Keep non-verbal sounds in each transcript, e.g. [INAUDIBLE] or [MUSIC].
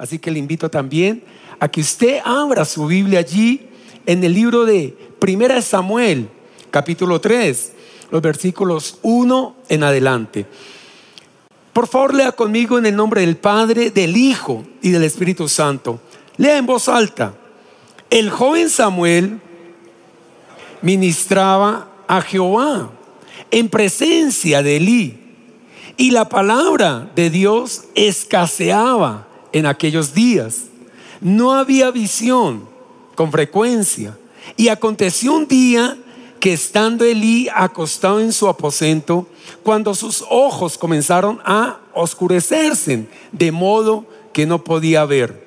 Así que le invito también a que usted abra su Biblia allí en el libro de Primera Samuel, capítulo 3, los versículos 1 en adelante. Por favor, lea conmigo en el nombre del Padre, del Hijo y del Espíritu Santo. Lea en voz alta. El joven Samuel ministraba a Jehová en presencia de Elí y la palabra de Dios escaseaba en aquellos días. No había visión con frecuencia. Y aconteció un día que estando Elí acostado en su aposento, cuando sus ojos comenzaron a oscurecerse, de modo que no podía ver.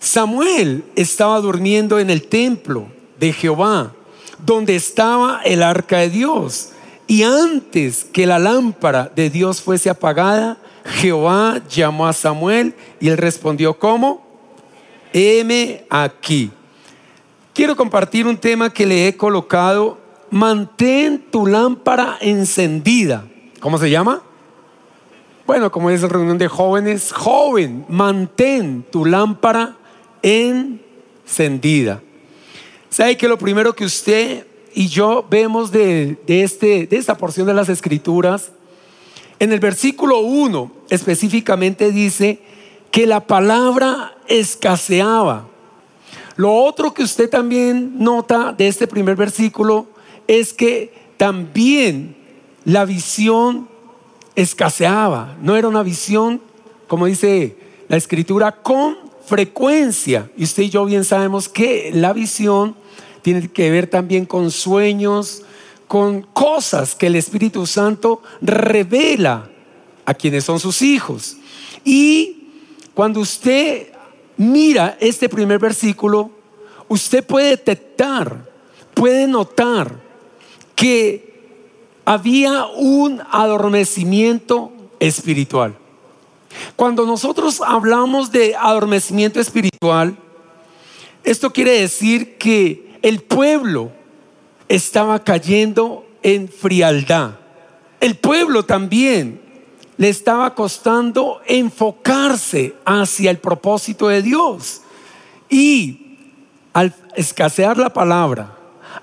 Samuel estaba durmiendo en el templo de Jehová, donde estaba el arca de Dios. Y antes que la lámpara de Dios fuese apagada, Jehová llamó a Samuel y él respondió, ¿cómo? Heme aquí. Quiero compartir un tema que le he colocado, mantén tu lámpara encendida. ¿Cómo se llama? Bueno, como es la reunión de jóvenes, joven, mantén tu lámpara encendida. ¿Sabe que lo primero que usted y yo vemos de, este, de esta porción de las escrituras en el versículo 1 específicamente dice que la palabra escaseaba. Lo otro que usted también nota de este primer versículo es que también la visión escaseaba. No era una visión, como dice la escritura, con frecuencia. Y usted y yo bien sabemos que la visión tiene que ver también con sueños, con cosas que el Espíritu Santo revela a quienes son sus hijos. Y cuando usted mira este primer versículo, usted puede detectar, puede notar que había un adormecimiento espiritual. Cuando nosotros hablamos de adormecimiento espiritual, esto quiere decir que el pueblo estaba cayendo en frialdad. El pueblo también le estaba costando enfocarse hacia el propósito de Dios. Y al escasear la palabra,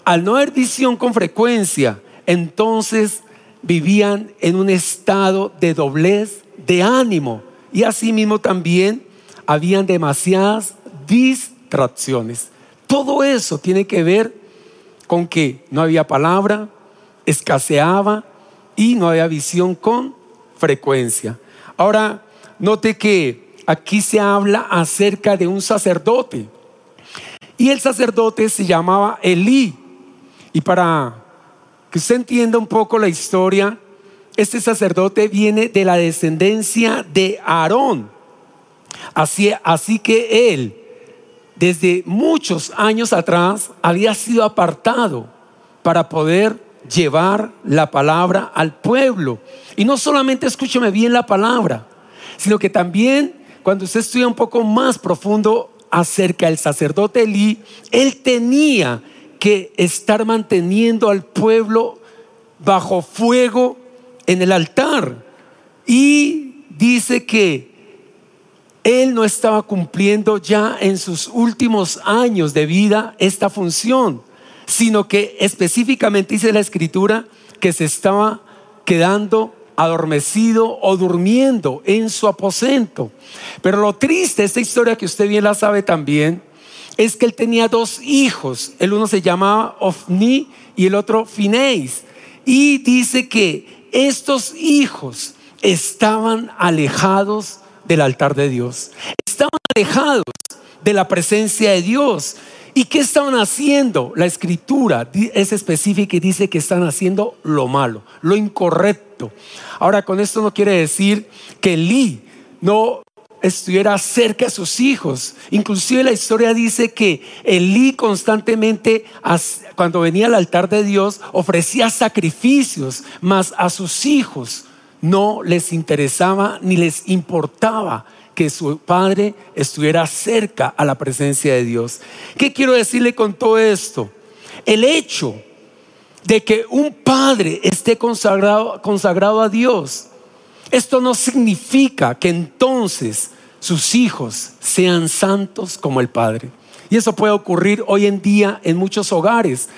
al no haber visión con frecuencia, entonces vivían en un estado de doblez de ánimo. Y asimismo también habían demasiadas distracciones. Todo eso tiene que ver con que no había palabra, escaseaba y no había visión con frecuencia. Ahora, note que aquí se habla acerca de un sacerdote. Y el sacerdote se llamaba Elí. Y para que usted entienda un poco la historia, este sacerdote viene de la descendencia de Aarón. Así, así que él desde muchos años atrás había sido apartado para poder llevar la palabra al pueblo. Y no solamente escúcheme bien la palabra, sino que también cuando usted estudia un poco más profundo acerca del sacerdote Elí, él tenía que estar manteniendo al pueblo bajo fuego en el altar. Y dice que él no estaba cumpliendo ya en sus últimos años de vida esta función, sino que específicamente dice la escritura que se estaba quedando adormecido o durmiendo en su aposento. Pero lo triste, esta historia que usted bien la sabe también, es que él tenía dos hijos. El uno se llamaba Ofni y el otro Fineis. Y dice que estos hijos estaban alejados del altar de Dios. Estaban alejados de la presencia de Dios. ¿Y qué estaban haciendo? La escritura es específica y dice que están haciendo lo malo, lo incorrecto. Ahora, con esto no quiere decir que Lee no estuviera cerca de sus hijos. Inclusive la historia dice que Elí constantemente, cuando venía al altar de Dios, ofrecía sacrificios, mas a sus hijos no les interesaba ni les importaba que su padre estuviera cerca a la presencia de Dios. ¿Qué quiero decirle con todo esto? El hecho de que un padre esté consagrado, consagrado a Dios, esto no significa que entonces sus hijos sean santos como el Padre. Y eso puede ocurrir hoy en día en muchos hogares.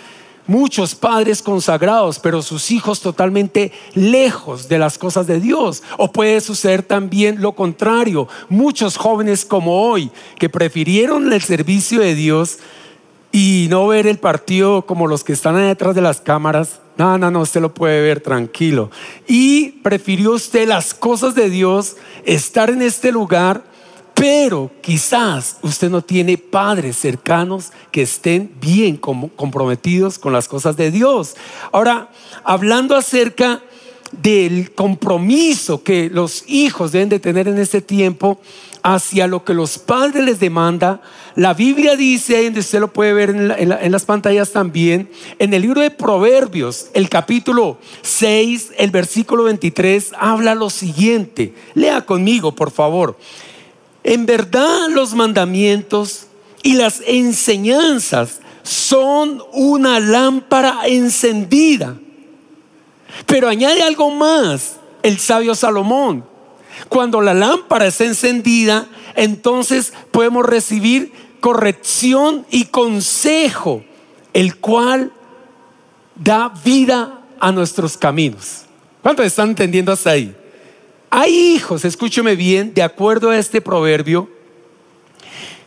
Muchos padres consagrados, pero sus hijos totalmente lejos de las cosas de Dios. O puede suceder también lo contrario. Muchos jóvenes como hoy, que prefirieron el servicio de Dios y no ver el partido como los que están detrás de las cámaras. No, no, no, usted lo puede ver tranquilo. Y prefirió usted las cosas de Dios, estar en este lugar pero quizás usted no tiene padres cercanos que estén bien comprometidos con las cosas de Dios. Ahora, hablando acerca del compromiso que los hijos deben de tener en este tiempo hacia lo que los padres les demanda, la Biblia dice, y usted lo puede ver en, en las pantallas también, en el libro de Proverbios, el capítulo 6, el versículo 23, habla lo siguiente. Lea conmigo, por favor. En verdad los mandamientos y las enseñanzas son una lámpara encendida. Pero añade algo más el sabio Salomón. Cuando la lámpara está encendida, entonces podemos recibir corrección y consejo, el cual da vida a nuestros caminos. ¿Cuántos están entendiendo hasta ahí? Hay hijos, escúcheme bien, de acuerdo a este proverbio,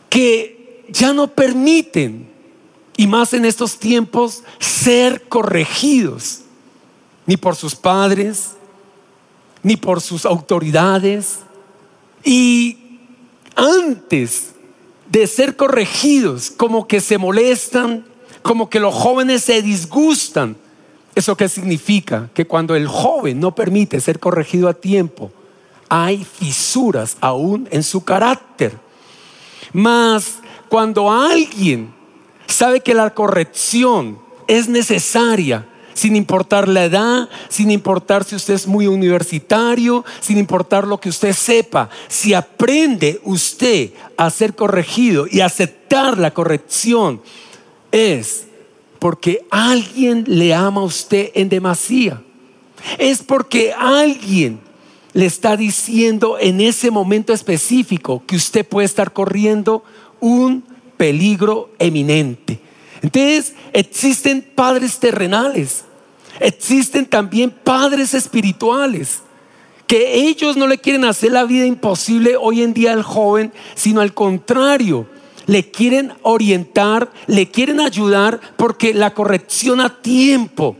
que ya no permiten, y más en estos tiempos, ser corregidos, ni por sus padres, ni por sus autoridades. Y antes de ser corregidos, como que se molestan, como que los jóvenes se disgustan ¿Eso qué significa? Que cuando el joven no permite ser corregido a tiempo, hay fisuras aún en su carácter. Mas cuando alguien sabe que la corrección es necesaria, sin importar la edad, sin importar si usted es muy universitario, sin importar lo que usted sepa, si aprende usted a ser corregido y aceptar la corrección, es porque alguien le ama a usted en demasía. Es porque alguien le está diciendo en ese momento específico que usted puede estar corriendo un peligro eminente. Entonces, existen padres terrenales, existen también padres espirituales, que ellos no le quieren hacer la vida imposible hoy en día al joven, sino al contrario, le quieren orientar, le quieren ayudar, porque la corrección a tiempo,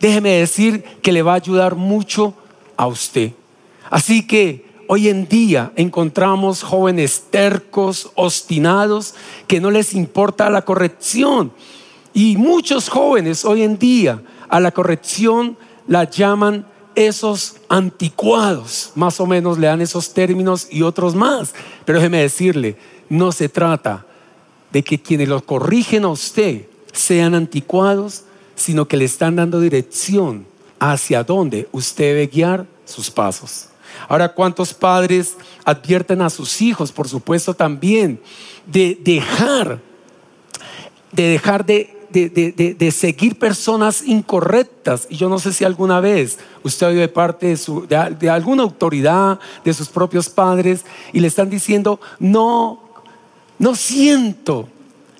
déjeme decir que le va a ayudar mucho a usted. Así que hoy en día encontramos jóvenes tercos, obstinados, que no les importa la corrección. Y muchos jóvenes hoy en día a la corrección la llaman esos anticuados, más o menos le dan esos términos y otros más. Pero déjeme decirle, no se trata de que quienes lo corrigen a usted sean anticuados, sino que le están dando dirección hacia dónde usted debe guiar sus pasos. Ahora, ¿cuántos padres advierten a sus hijos, por supuesto, también de dejar, de dejar de, de, seguir personas incorrectas. Y yo no sé si alguna vez usted ha oído de parte de, su, de, alguna autoridad, de sus propios padres, y le están diciendo, no, no siento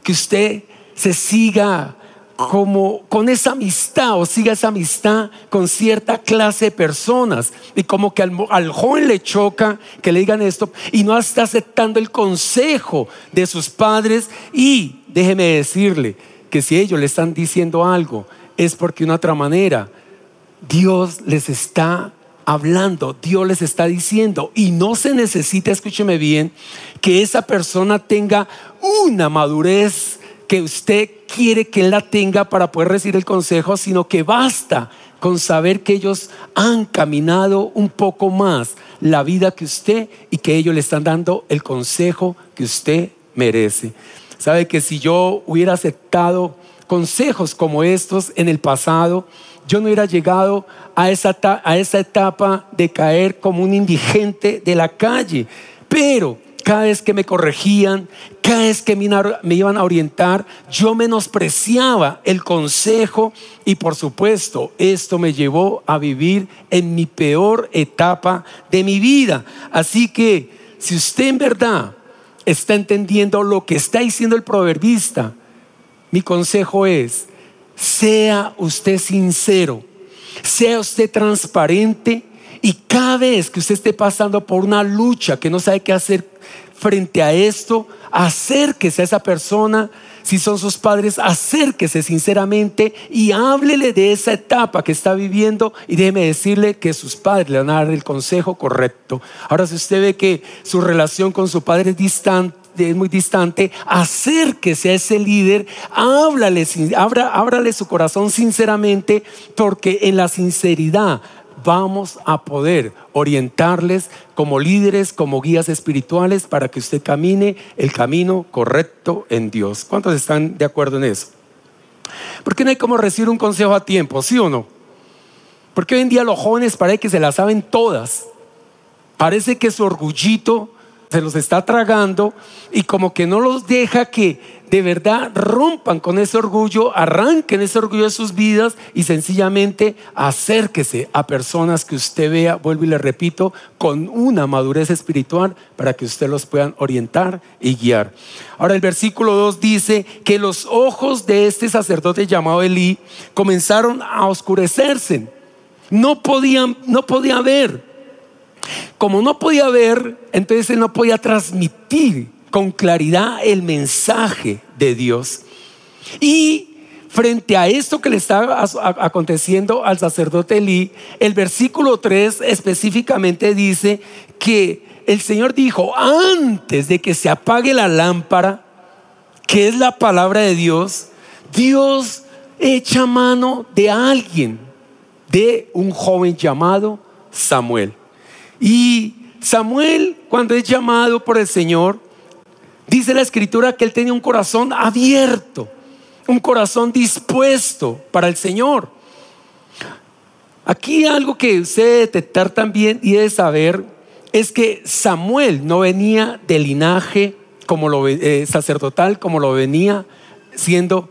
que usted se siga como con esa amistad o siga esa amistad con cierta clase de personas. Y como que al, joven le choca que le digan esto y no está aceptando el consejo de sus padres. Y déjeme decirle que si ellos le están diciendo algo es porque de una otra manera Dios les está hablando, Dios les está diciendo. Y no se necesita, escúcheme bien, que esa persona tenga una madurez que usted quiere que la tenga para poder recibir el consejo, sino que basta con saber que ellos han caminado un poco más la vida que usted y que ellos le están dando el consejo que usted merece. Sabe que si yo hubiera aceptado consejos como estos en el pasado, yo no hubiera llegado a esa, a esa etapa de caer como un indigente de la calle. Pero cada vez que me corregían, cada vez que me iban a orientar, yo menospreciaba el consejo y por supuesto esto me llevó a vivir en mi peor etapa de mi vida. Así que si usted en verdad está entendiendo lo que está diciendo el proverbista, mi consejo es, sea usted sincero, sea usted transparente y cada vez que usted esté pasando por una lucha que no sabe qué hacer frente a esto, acérquese a esa persona. Si son sus padres, acérquese sinceramente y háblele de esa etapa que está viviendo y déjeme decirle que sus padres le van a dar el consejo correcto. Ahora, si usted ve que su relación con su padre es distante, es muy distante, acérquese a ese líder, háblale, ábrale su corazón sinceramente, porque en la sinceridad vamos a poder orientarles como líderes, como guías espirituales, para que usted camine el camino correcto en Dios. ¿Cuántos están de acuerdo en eso? Porque no hay como recibir un consejo a tiempo, sí o no? Porque hoy en día los jóvenes parece que se la saben todas. Parece que su orgullito se los está tragando y como que no los deja que de verdad rompan con ese orgullo, arranquen ese orgullo de sus vidas y sencillamente acérquese a personas que usted vea, vuelvo y le repito, con una madurez espiritual para que usted los puedan orientar y guiar. Ahora el versículo 2 dice que los ojos de este sacerdote llamado Elí comenzaron a oscurecerse. No podían, no podía ver como no podía ver, entonces no podía transmitir con claridad el mensaje de Dios. Y frente a esto que le estaba aconteciendo al sacerdote Elí, el versículo 3 específicamente dice que el Señor dijo, antes de que se apague la lámpara, que es la palabra de Dios, Dios echa mano de alguien, de un joven llamado Samuel. Y Samuel, cuando es llamado por el Señor, dice la escritura que él tenía un corazón abierto, un corazón dispuesto para el Señor. Aquí algo que usted detectar también y debe saber es que Samuel no venía del linaje como lo, eh, sacerdotal como lo venía siendo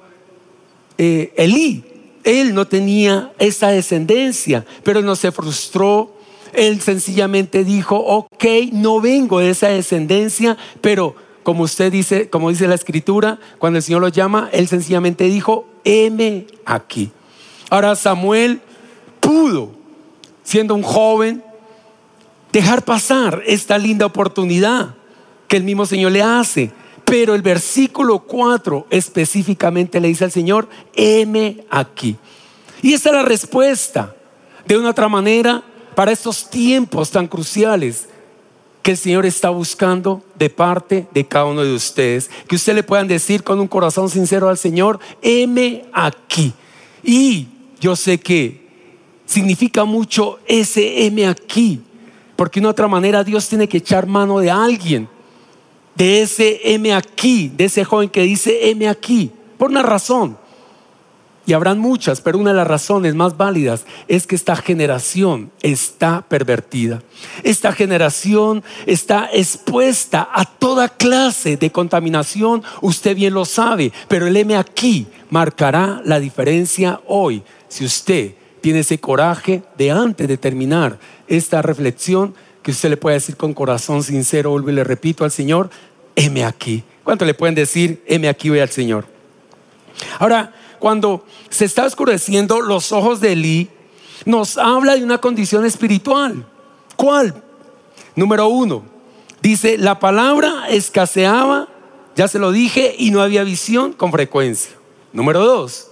eh, Elí. Él no tenía esa descendencia, pero no se frustró él sencillamente dijo, ok, no vengo de esa descendencia, pero como usted dice, como dice la escritura, cuando el Señor lo llama, él sencillamente dijo, heme aquí. Ahora Samuel pudo, siendo un joven, dejar pasar esta linda oportunidad que el mismo Señor le hace. Pero el versículo 4 específicamente le dice al Señor, heme aquí. Y esa es la respuesta. De una otra manera, para estos tiempos tan cruciales que el Señor está buscando de parte de cada uno de ustedes. Que usted le puedan decir con un corazón sincero al Señor, heme aquí. Y yo sé que significa mucho ese heme aquí, porque de una otra manera Dios tiene que echar mano de alguien, de ese heme aquí, de ese joven que dice heme aquí, por una razón. Y habrán muchas, pero una de las razones más válidas es que esta generación está pervertida. Esta generación está expuesta a toda clase de contaminación, usted bien lo sabe, pero el M aquí marcará la diferencia hoy. Si usted tiene ese coraje de antes de terminar esta reflexión, que usted le pueda decir con corazón sincero, vuelvo y le repito al Señor, M aquí. ¿Cuánto le pueden decir, M aquí voy al Señor? Ahora, cuando se está oscureciendo los ojos de Elí, nos habla de una condición espiritual. ¿Cuál? Número uno, dice, la palabra escaseaba, ya se lo dije, y no había visión con frecuencia. Número dos,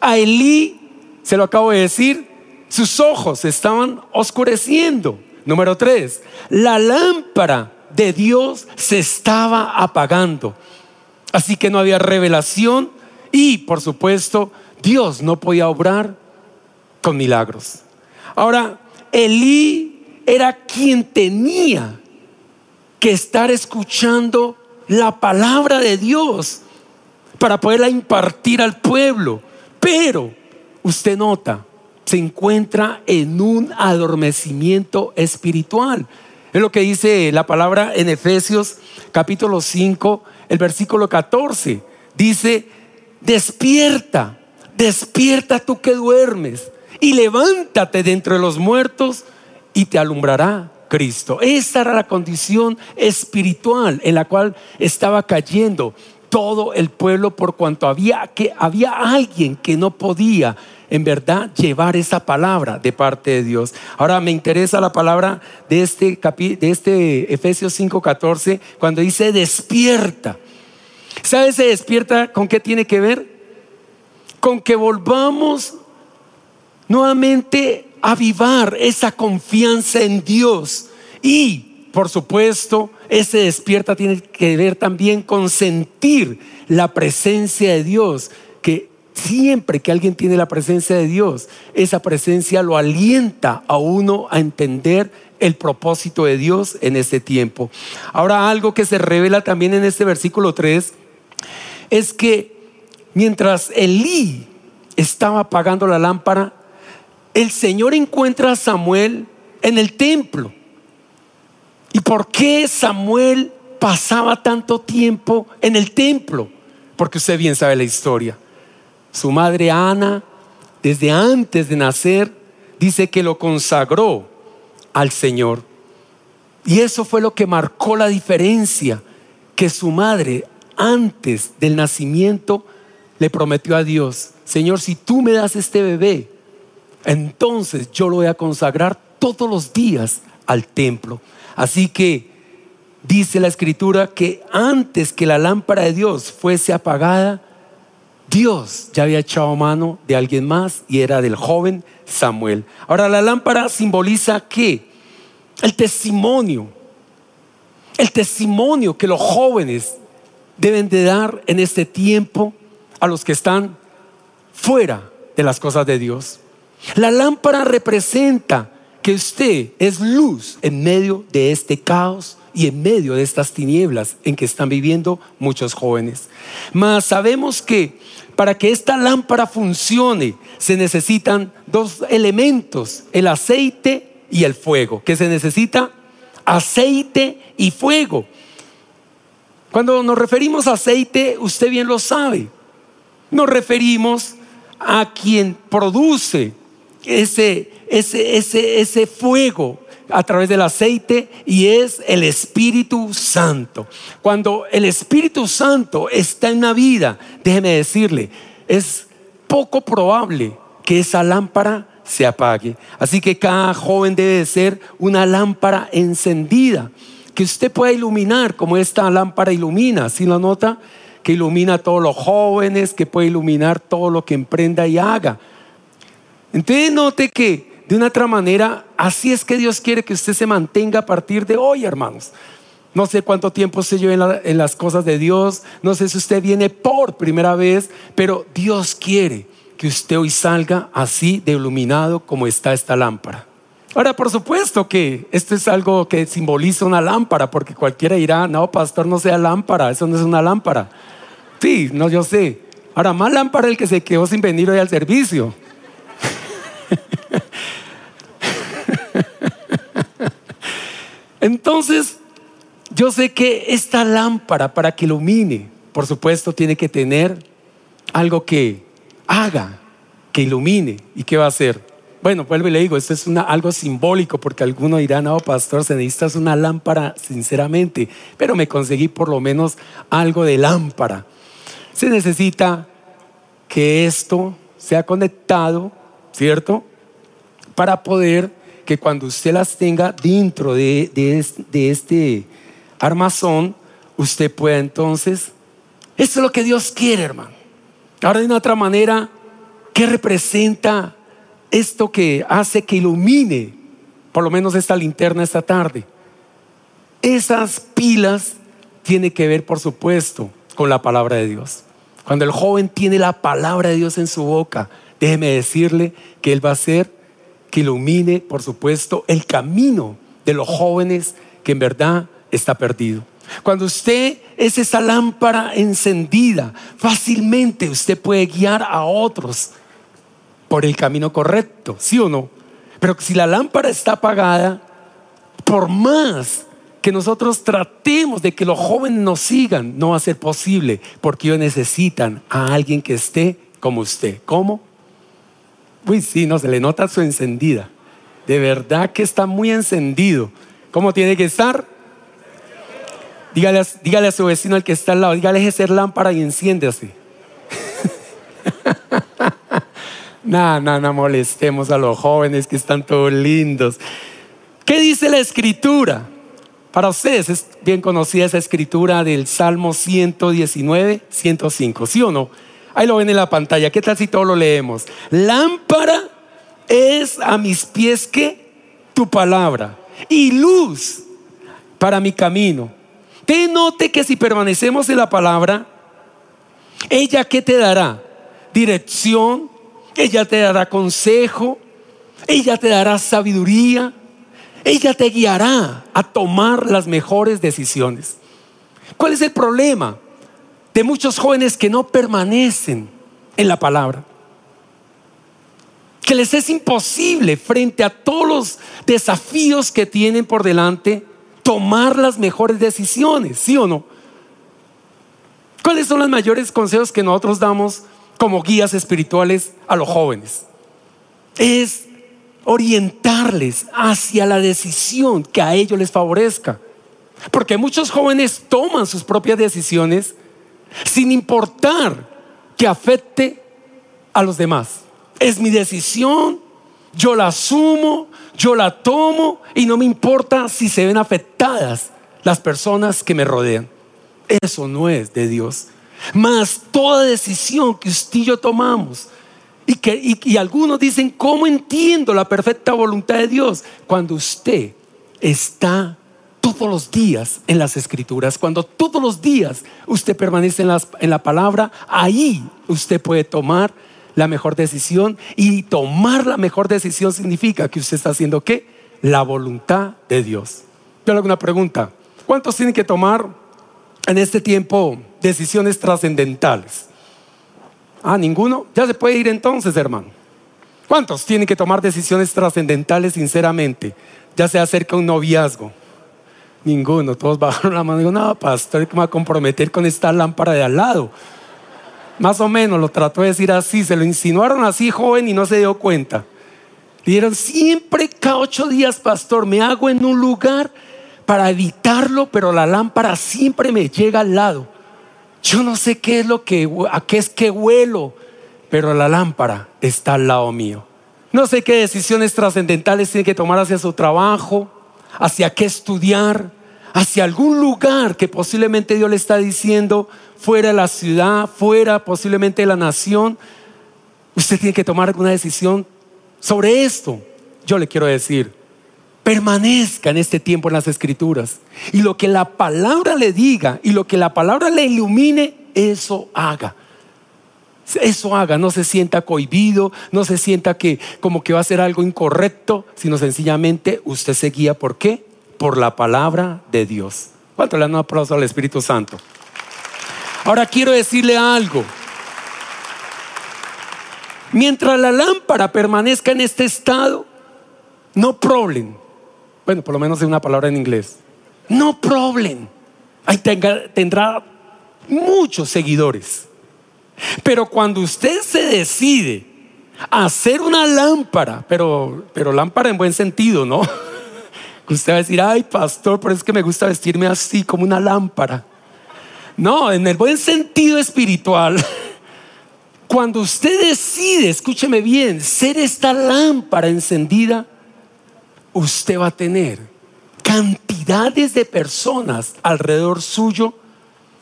a Elí, se lo acabo de decir, sus ojos estaban oscureciendo. Número tres, la lámpara de Dios se estaba apagando. Así que no había revelación y, por supuesto, Dios no podía obrar con milagros. Ahora, Elí era quien tenía que estar escuchando la palabra de Dios para poderla impartir al pueblo. Pero usted nota, se encuentra en un adormecimiento espiritual. Es lo que dice la palabra en Efesios capítulo 5, el versículo 14. Dice, despierta, despierta tú que duermes y levántate de entre los muertos y te alumbrará Cristo. Esa era la condición espiritual en la cual estaba cayendo todo el pueblo por cuanto había que había alguien que no podía en verdad llevar esa palabra de parte de Dios. Ahora me interesa la palabra de este de este Efesios 5:14 cuando dice despierta. ¿Sabe ese despierta con qué tiene que ver? Con que volvamos nuevamente avivar esa confianza en Dios. Y, por supuesto, ese despierta tiene que ver también con sentir la presencia de Dios, que siempre que alguien tiene la presencia de Dios, esa presencia lo alienta a uno a entender el propósito de Dios en este tiempo. Ahora algo que se revela también en este versículo 3 es que mientras Elí estaba apagando la lámpara, el Señor encuentra a Samuel en el templo. ¿Y por qué Samuel pasaba tanto tiempo en el templo? Porque usted bien sabe la historia. Su madre Ana, desde antes de nacer, dice que lo consagró al Señor. Y eso fue lo que marcó la diferencia, que su madre antes del nacimiento le prometió a Dios, Señor, si tú me das este bebé, entonces yo lo voy a consagrar todos los días al templo. Así que dice la escritura que antes que la lámpara de Dios fuese apagada, Dios ya había echado mano de alguien más y era del joven Samuel. Ahora la lámpara simboliza qué? El testimonio. El testimonio que los jóvenes deben de dar en este tiempo a los que están fuera de las cosas de Dios. La lámpara representa que usted es luz en medio de este caos y en medio de estas tinieblas en que están viviendo muchos jóvenes. Mas sabemos que para que esta lámpara funcione se necesitan dos elementos, el aceite y el fuego. que se necesita? Aceite y fuego. Cuando nos referimos a aceite, usted bien lo sabe, nos referimos a quien produce ese, ese, ese, ese fuego a través del aceite y es el Espíritu Santo. Cuando el Espíritu Santo está en la vida, déjeme decirle, es poco probable que esa lámpara se apague. Así que cada joven debe ser una lámpara encendida, que usted pueda iluminar como esta lámpara ilumina. Si lo nota? Que ilumina a todos los jóvenes, que puede iluminar todo lo que emprenda y haga. Entonces note que de una otra manera, así es que Dios quiere que usted se mantenga a partir de hoy, hermanos. No sé cuánto tiempo se lleva en, las cosas de Dios, no sé si usted viene por primera vez, pero Dios quiere que usted hoy salga así de iluminado como está esta lámpara. Ahora, por supuesto que esto es algo que simboliza una lámpara, porque cualquiera dirá, no, pastor, no sea lámpara, eso no es una lámpara. Sí, no, yo sé. Ahora, más lámpara el que se quedó sin venir hoy al servicio. [LAUGHS] Entonces, yo sé que esta lámpara para que ilumine, por supuesto, tiene que tener algo que haga, que ilumine. ¿Y qué va a hacer? Bueno, vuelvo y le digo, esto es algo simbólico porque alguno dirá, no, pastor, se necesita una lámpara, sinceramente, pero me conseguí por lo menos algo de lámpara. Se necesita que esto sea conectado, ¿cierto? Para poder que cuando usted las tenga dentro de, este armazón, usted pueda entonces, eso es lo que Dios quiere, hermano. Ahora de una otra manera, ¿qué representa esto que hace que ilumine por lo menos esta linterna esta tarde? Esas pilas tienen que ver, por supuesto, con la palabra de Dios. Cuando el joven tiene la palabra de Dios en su boca, déjeme decirle que él va a ser que ilumine, por supuesto, el camino de los jóvenes que en verdad está perdido. Cuando usted es esa lámpara encendida, fácilmente usted puede guiar a otros por el camino correcto, ¿sí o no? Pero si la lámpara está apagada, por más que nosotros tratemos de que los jóvenes nos sigan, no va a ser posible, porque ellos necesitan a alguien que esté como usted. ¿Cómo? Uy, sí, no, se le nota su encendida. De verdad que está muy encendido. ¿Cómo tiene que estar? Dígale, dígale a su vecino al que está al lado, dígale ese lámpara y enciéndase. [LAUGHS] No, no, no molestemos a los jóvenes que están todos lindos. ¿Qué dice la escritura? Para ustedes es bien conocida esa escritura del Salmo 119, 105, ¿sí o no? Ahí lo ven en la pantalla. ¿Qué tal si todos lo leemos? Lámpara es a mis pies que tu palabra y luz para mi camino. Te note que si permanecemos en la palabra, ella qué te dará? Dirección, ella te dará consejo, ella te dará sabiduría, ella te guiará a tomar las mejores decisiones. ¿Cuál es el problema de muchos jóvenes que no permanecen en la palabra? Que les es imposible frente a todos los desafíos que tienen por delante tomar las mejores decisiones, ¿sí o no? ¿Cuáles son los mayores consejos que nosotros damos como guías espirituales a los jóvenes? Es orientarles hacia la decisión que a ellos les favorezca. Porque muchos jóvenes toman sus propias decisiones sin importar que afecte a los demás. Es mi decisión, yo la asumo, yo la tomo y no me importa si se ven afectadas las personas que me rodean. Eso no es de Dios. Más toda decisión que usted y yo tomamos, y, que, y, algunos dicen, ¿cómo entiendo la perfecta voluntad de Dios? Cuando usted está todos los días en las escrituras, cuando todos los días usted permanece en, en la palabra, ahí usted puede tomar la mejor decisión y tomar la mejor decisión significa que usted está haciendo qué? La voluntad de Dios. Yo le hago una pregunta. ¿Cuántos tienen que tomar en este tiempo decisiones trascendentales? Ah, ninguno. Ya se puede ir entonces, hermano. ¿Cuántos tienen que tomar decisiones trascendentales sinceramente? Ya sea acerca un noviazgo. Ninguno. Todos [LAUGHS] bajaron la mano y digo, no, pastor, ¿qué me va a comprometer con esta lámpara de al lado? Más o menos lo trató de decir así, se lo insinuaron así joven y no se dio cuenta. Dijeron, siempre cada ocho días, pastor, me hago en un lugar para evitarlo, pero la lámpara siempre me llega al lado. Yo no sé qué es lo que, a qué es que huelo, pero la lámpara está al lado mío. No sé qué decisiones trascendentales tiene que tomar hacia su trabajo, hacia qué estudiar, hacia algún lugar que posiblemente Dios le está diciendo, fuera de la ciudad, fuera posiblemente de la nación. Usted tiene que tomar alguna decisión sobre esto. Yo le quiero decir, permanezca en este tiempo en las escrituras. Y lo que la palabra le diga y lo que la palabra le ilumine, eso haga. Eso haga, no se sienta cohibido, no se sienta que como que va a ser algo incorrecto, sino sencillamente usted se guía por qué? Por la palabra de Dios. ¿Cuánto le dan aplauso al Espíritu Santo? Ahora quiero decirle algo. Mientras la lámpara permanezca en este estado, no problem. Bueno, por lo menos es una palabra en inglés. No problem. Ahí tendrá muchos seguidores. Pero cuando usted se decide a hacer una lámpara, pero, pero lámpara en buen sentido, ¿no? [LAUGHS] Usted va a decir, ay, pastor, pero es que me gusta vestirme así como una lámpara. No, en el buen sentido espiritual. [LAUGHS] Cuando usted decide, escúcheme bien, ser esta lámpara encendida, usted va a tener cantidades de personas alrededor suyo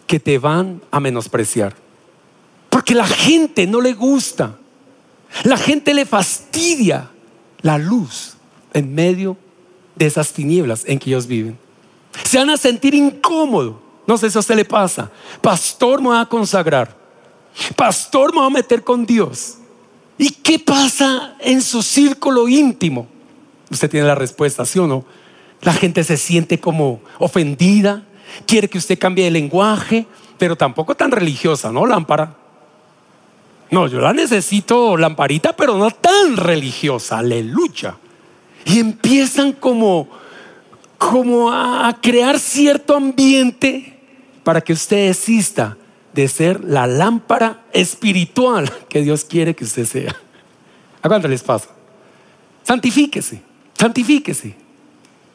que te van a menospreciar. Porque la gente no le gusta. La gente le fastidia la luz en medio de esas tinieblas en que ellos viven. Se van a sentir incómodos. No sé si a usted le pasa. Pastor, me va a consagrar. Pastor, me va a meter con Dios. ¿Y qué pasa en su círculo íntimo? Usted tiene la respuesta, ¿sí o no? La gente se siente como ofendida, quiere que usted cambie de lenguaje, pero tampoco tan religiosa, ¿no? Lámpara. No, yo la necesito lamparita, pero no tan religiosa, aleluya. Y empiezan como, como a crear cierto ambiente para que usted desista de ser la lámpara espiritual que Dios quiere que usted sea. ¿A cuánto les pasa? Santifíquese, santifíquese.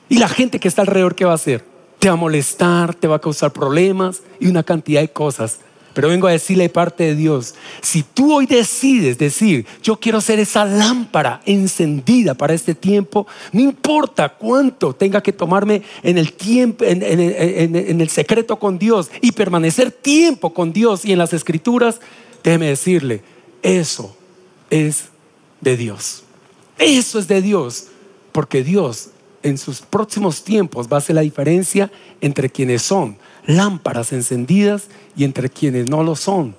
¿Y la gente que está alrededor qué va a hacer? Te va a molestar, te va a causar problemas y una cantidad de cosas. Pero vengo a decirle de parte de Dios, si tú hoy decides decir, yo quiero ser esa lámpara encendida para este tiempo, no importa cuánto tenga que tomarme en el tiempo, en, en el secreto con Dios y permanecer tiempo con Dios y en las escrituras, déjeme decirle, eso es de Dios. Eso es de Dios, porque Dios en sus próximos tiempos va a hacer la diferencia entre quienes son lámparas encendidas y entre quienes no lo son.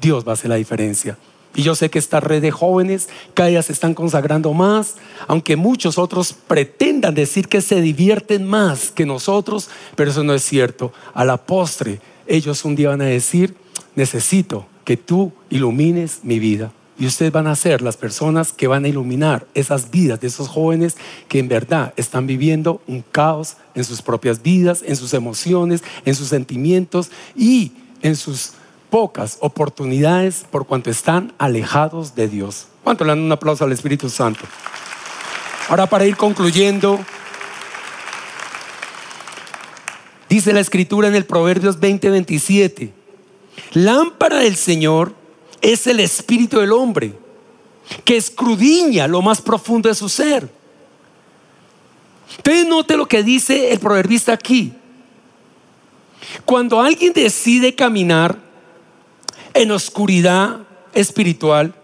Dios va a hacer la diferencia. Y yo sé que esta red de jóvenes cada día se están consagrando más, aunque muchos otros pretendan decir que se divierten más que nosotros, pero eso no es cierto. A la postre, ellos un día van a decir, necesito que tú ilumines mi vida. Y ustedes van a ser las personas que van a iluminar esas vidas de esos jóvenes que en verdad están viviendo un caos en sus propias vidas, en sus emociones, en sus sentimientos y en sus pocas oportunidades por cuanto están alejados de Dios. ¿Cuánto le dan un aplauso al Espíritu Santo? Ahora para ir concluyendo, dice la escritura en el Proverbios 20:27, lámpara del Señor es el espíritu del hombre, que escrudiña lo más profundo de su ser. Entonces note lo que dice el proverbista aquí. Cuando alguien decide caminar en oscuridad espiritual,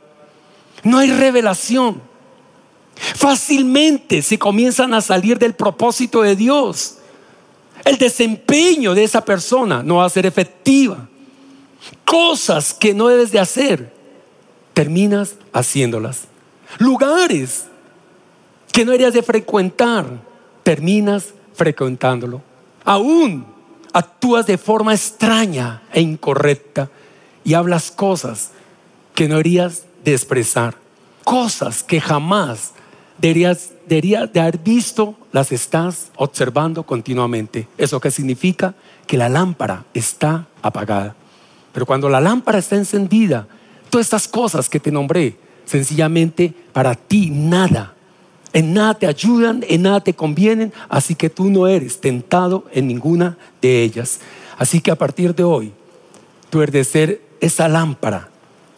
no hay revelación. Fácilmente se comienzan a salir del propósito de Dios. El desempeño de esa persona no va a ser efectiva cosas que no debes de hacer, terminas haciéndolas. Lugares que no deberías de frecuentar, terminas frecuentándolo. Aún actúas de forma extraña e incorrecta y hablas cosas que no deberías de expresar. Cosas que jamás deberías, deberías de haber visto, las estás observando continuamente. ¿Eso qué significa? Que la lámpara está apagada. Pero cuando la lámpara está encendida, todas estas cosas que te nombré, sencillamente para ti nada, en nada te ayudan, en nada te convienen, así que tú no eres tentado en ninguna de ellas. Así que a partir de hoy, tú eres de ser esa lámpara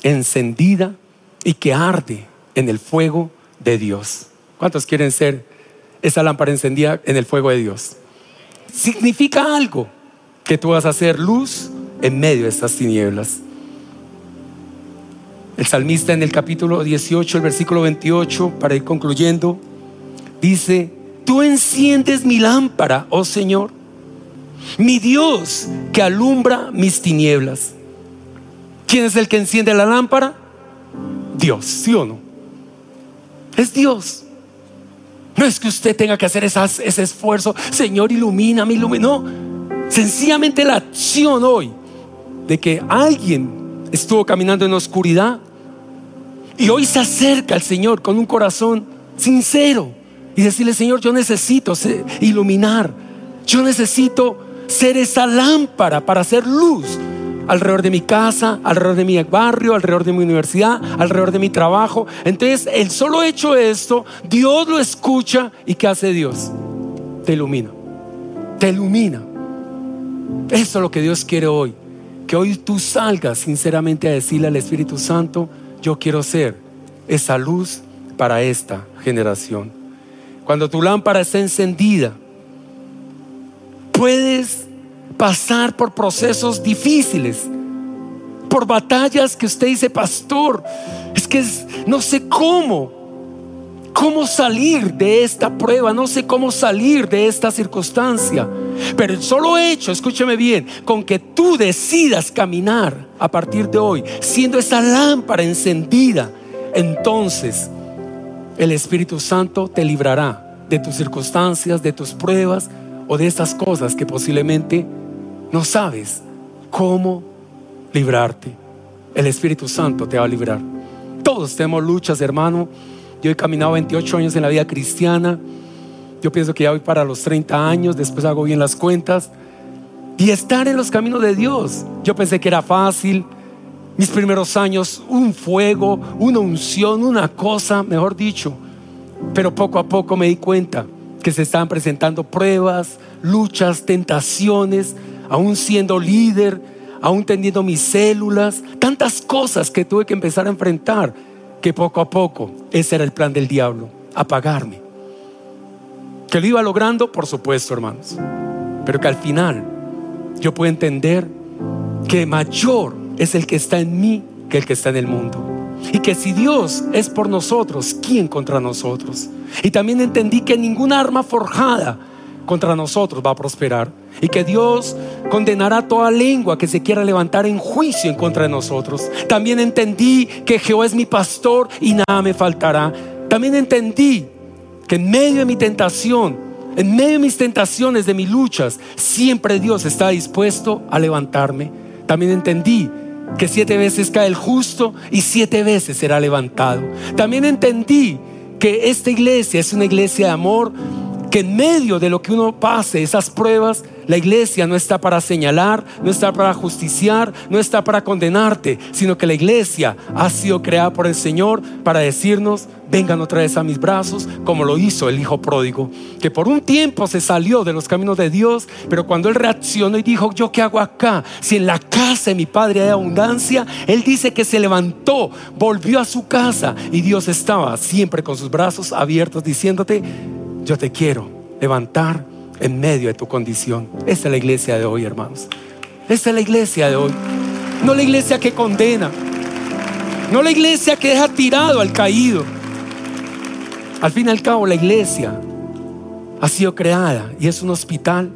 encendida y que arde en el fuego de Dios. ¿Cuántos quieren ser esa lámpara encendida en el fuego de Dios? Significa algo que tú vas a hacer luz en medio de estas tinieblas. El salmista en el capítulo 18, el versículo 28, para ir concluyendo, dice, tú enciendes mi lámpara, oh Señor, mi Dios que alumbra mis tinieblas. ¿Quién es el que enciende la lámpara? Dios, ¿sí o no? Es Dios. No es que usted tenga que hacer ese esfuerzo, Señor, ilumina, ilumina. No, sencillamente la acción hoy de que alguien estuvo caminando en oscuridad y hoy se acerca al Señor con un corazón sincero y decirle, Señor, yo necesito iluminar, yo necesito ser esa lámpara para hacer luz alrededor de mi casa, alrededor de mi barrio, alrededor de mi universidad, alrededor de mi trabajo. Entonces, el solo hecho de esto, Dios lo escucha y ¿qué hace Dios? Te ilumina, te ilumina. Eso es lo que Dios quiere hoy que hoy tú salgas sinceramente a decirle al Espíritu Santo, yo quiero ser esa luz para esta generación. Cuando tu lámpara está encendida, puedes pasar por procesos difíciles, por batallas que usted dice, pastor, es que no sé cómo, cómo salir de esta prueba, no sé cómo salir de esta circunstancia. Pero el solo hecho, escúcheme bien, con que tú decidas caminar a partir de hoy, siendo esa lámpara encendida, entonces el Espíritu Santo te librará de tus circunstancias, de tus pruebas o de estas cosas que posiblemente no sabes cómo librarte. El Espíritu Santo te va a librar. Todos tenemos luchas, hermano. Yo he caminado 28 años en la vida cristiana yo pienso que ya voy para los 30 años, después hago bien las cuentas. Y estar en los caminos de Dios. Yo pensé que era fácil. Mis primeros años, un fuego, una unción, una cosa, mejor dicho. Pero poco a poco me di cuenta que se estaban presentando pruebas, luchas, tentaciones, aún siendo líder, aún teniendo mis células, tantas cosas que tuve que empezar a enfrentar, que poco a poco ese era el plan del diablo, apagarme. Que lo iba logrando, por supuesto, hermanos, pero que al final yo puedo entender que mayor es el que está en mí que el que está en el mundo. Y que si Dios es por nosotros, ¿quién contra nosotros? Y también entendí que ninguna arma forjada contra nosotros va a prosperar. Y que Dios condenará toda lengua que se quiera levantar en juicio en contra de nosotros. También entendí que Jehová es mi pastor y nada me faltará. También entendí que en medio de mi tentación, en medio de mis tentaciones, de mis luchas, siempre Dios está dispuesto a levantarme. También entendí que siete veces cae el justo y siete veces será levantado. También entendí que esta iglesia es una iglesia de amor, que en medio de lo que uno pase, esas pruebas, la iglesia no está para señalar, no está para justiciar, no está para condenarte, sino que la iglesia ha sido creada por el Señor para decirnos, vengan otra vez a mis brazos, como lo hizo el Hijo pródigo, que por un tiempo se salió de los caminos de Dios, pero cuando él reaccionó y dijo, ¿yo qué hago acá? Si en la casa de mi padre hay abundancia, él dice que se levantó, volvió a su casa y Dios estaba siempre con sus brazos abiertos diciéndote, yo te quiero levantar en medio de tu condición. Esta es la iglesia de hoy, hermanos. Esta es la iglesia de hoy. No la iglesia que condena. No la iglesia que deja tirado al caído. Al fin y al cabo, la iglesia ha sido creada y es un hospital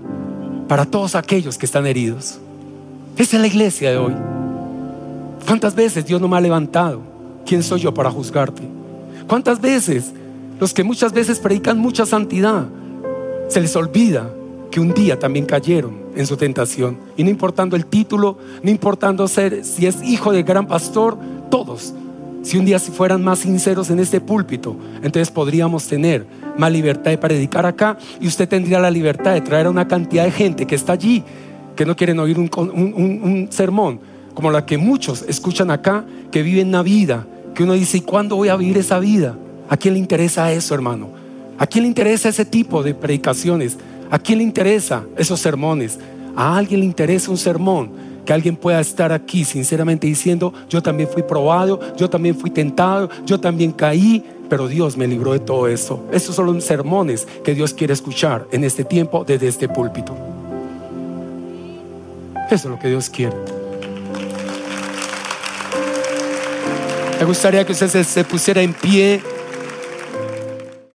para todos aquellos que están heridos. Esa es la iglesia de hoy. ¿Cuántas veces Dios no me ha levantado? ¿Quién soy yo para juzgarte? ¿Cuántas veces los que muchas veces predican mucha santidad se les olvida que un día también cayeron en su tentación. Y no importando el título, no importando ser, si es hijo del gran pastor, todos, si un día si fueran más sinceros en este púlpito, entonces podríamos tener más libertad de predicar acá y usted tendría la libertad de traer a una cantidad de gente que está allí, que no quieren oír un, un sermón, como la que muchos escuchan acá, que viven una vida, que uno dice, ¿y cuándo voy a vivir esa vida? ¿A quién le interesa eso, hermano? ¿A quién le interesa ese tipo de predicaciones? ¿A quién le interesa esos sermones? ¿A alguien le interesa un sermón? Que alguien pueda estar aquí sinceramente diciendo, yo también fui probado, yo también fui tentado, yo también caí, pero Dios me libró de todo eso. Esos son los sermones que Dios quiere escuchar en este tiempo desde este púlpito. Eso es lo que Dios quiere. Me gustaría que usted se pusiera en pie.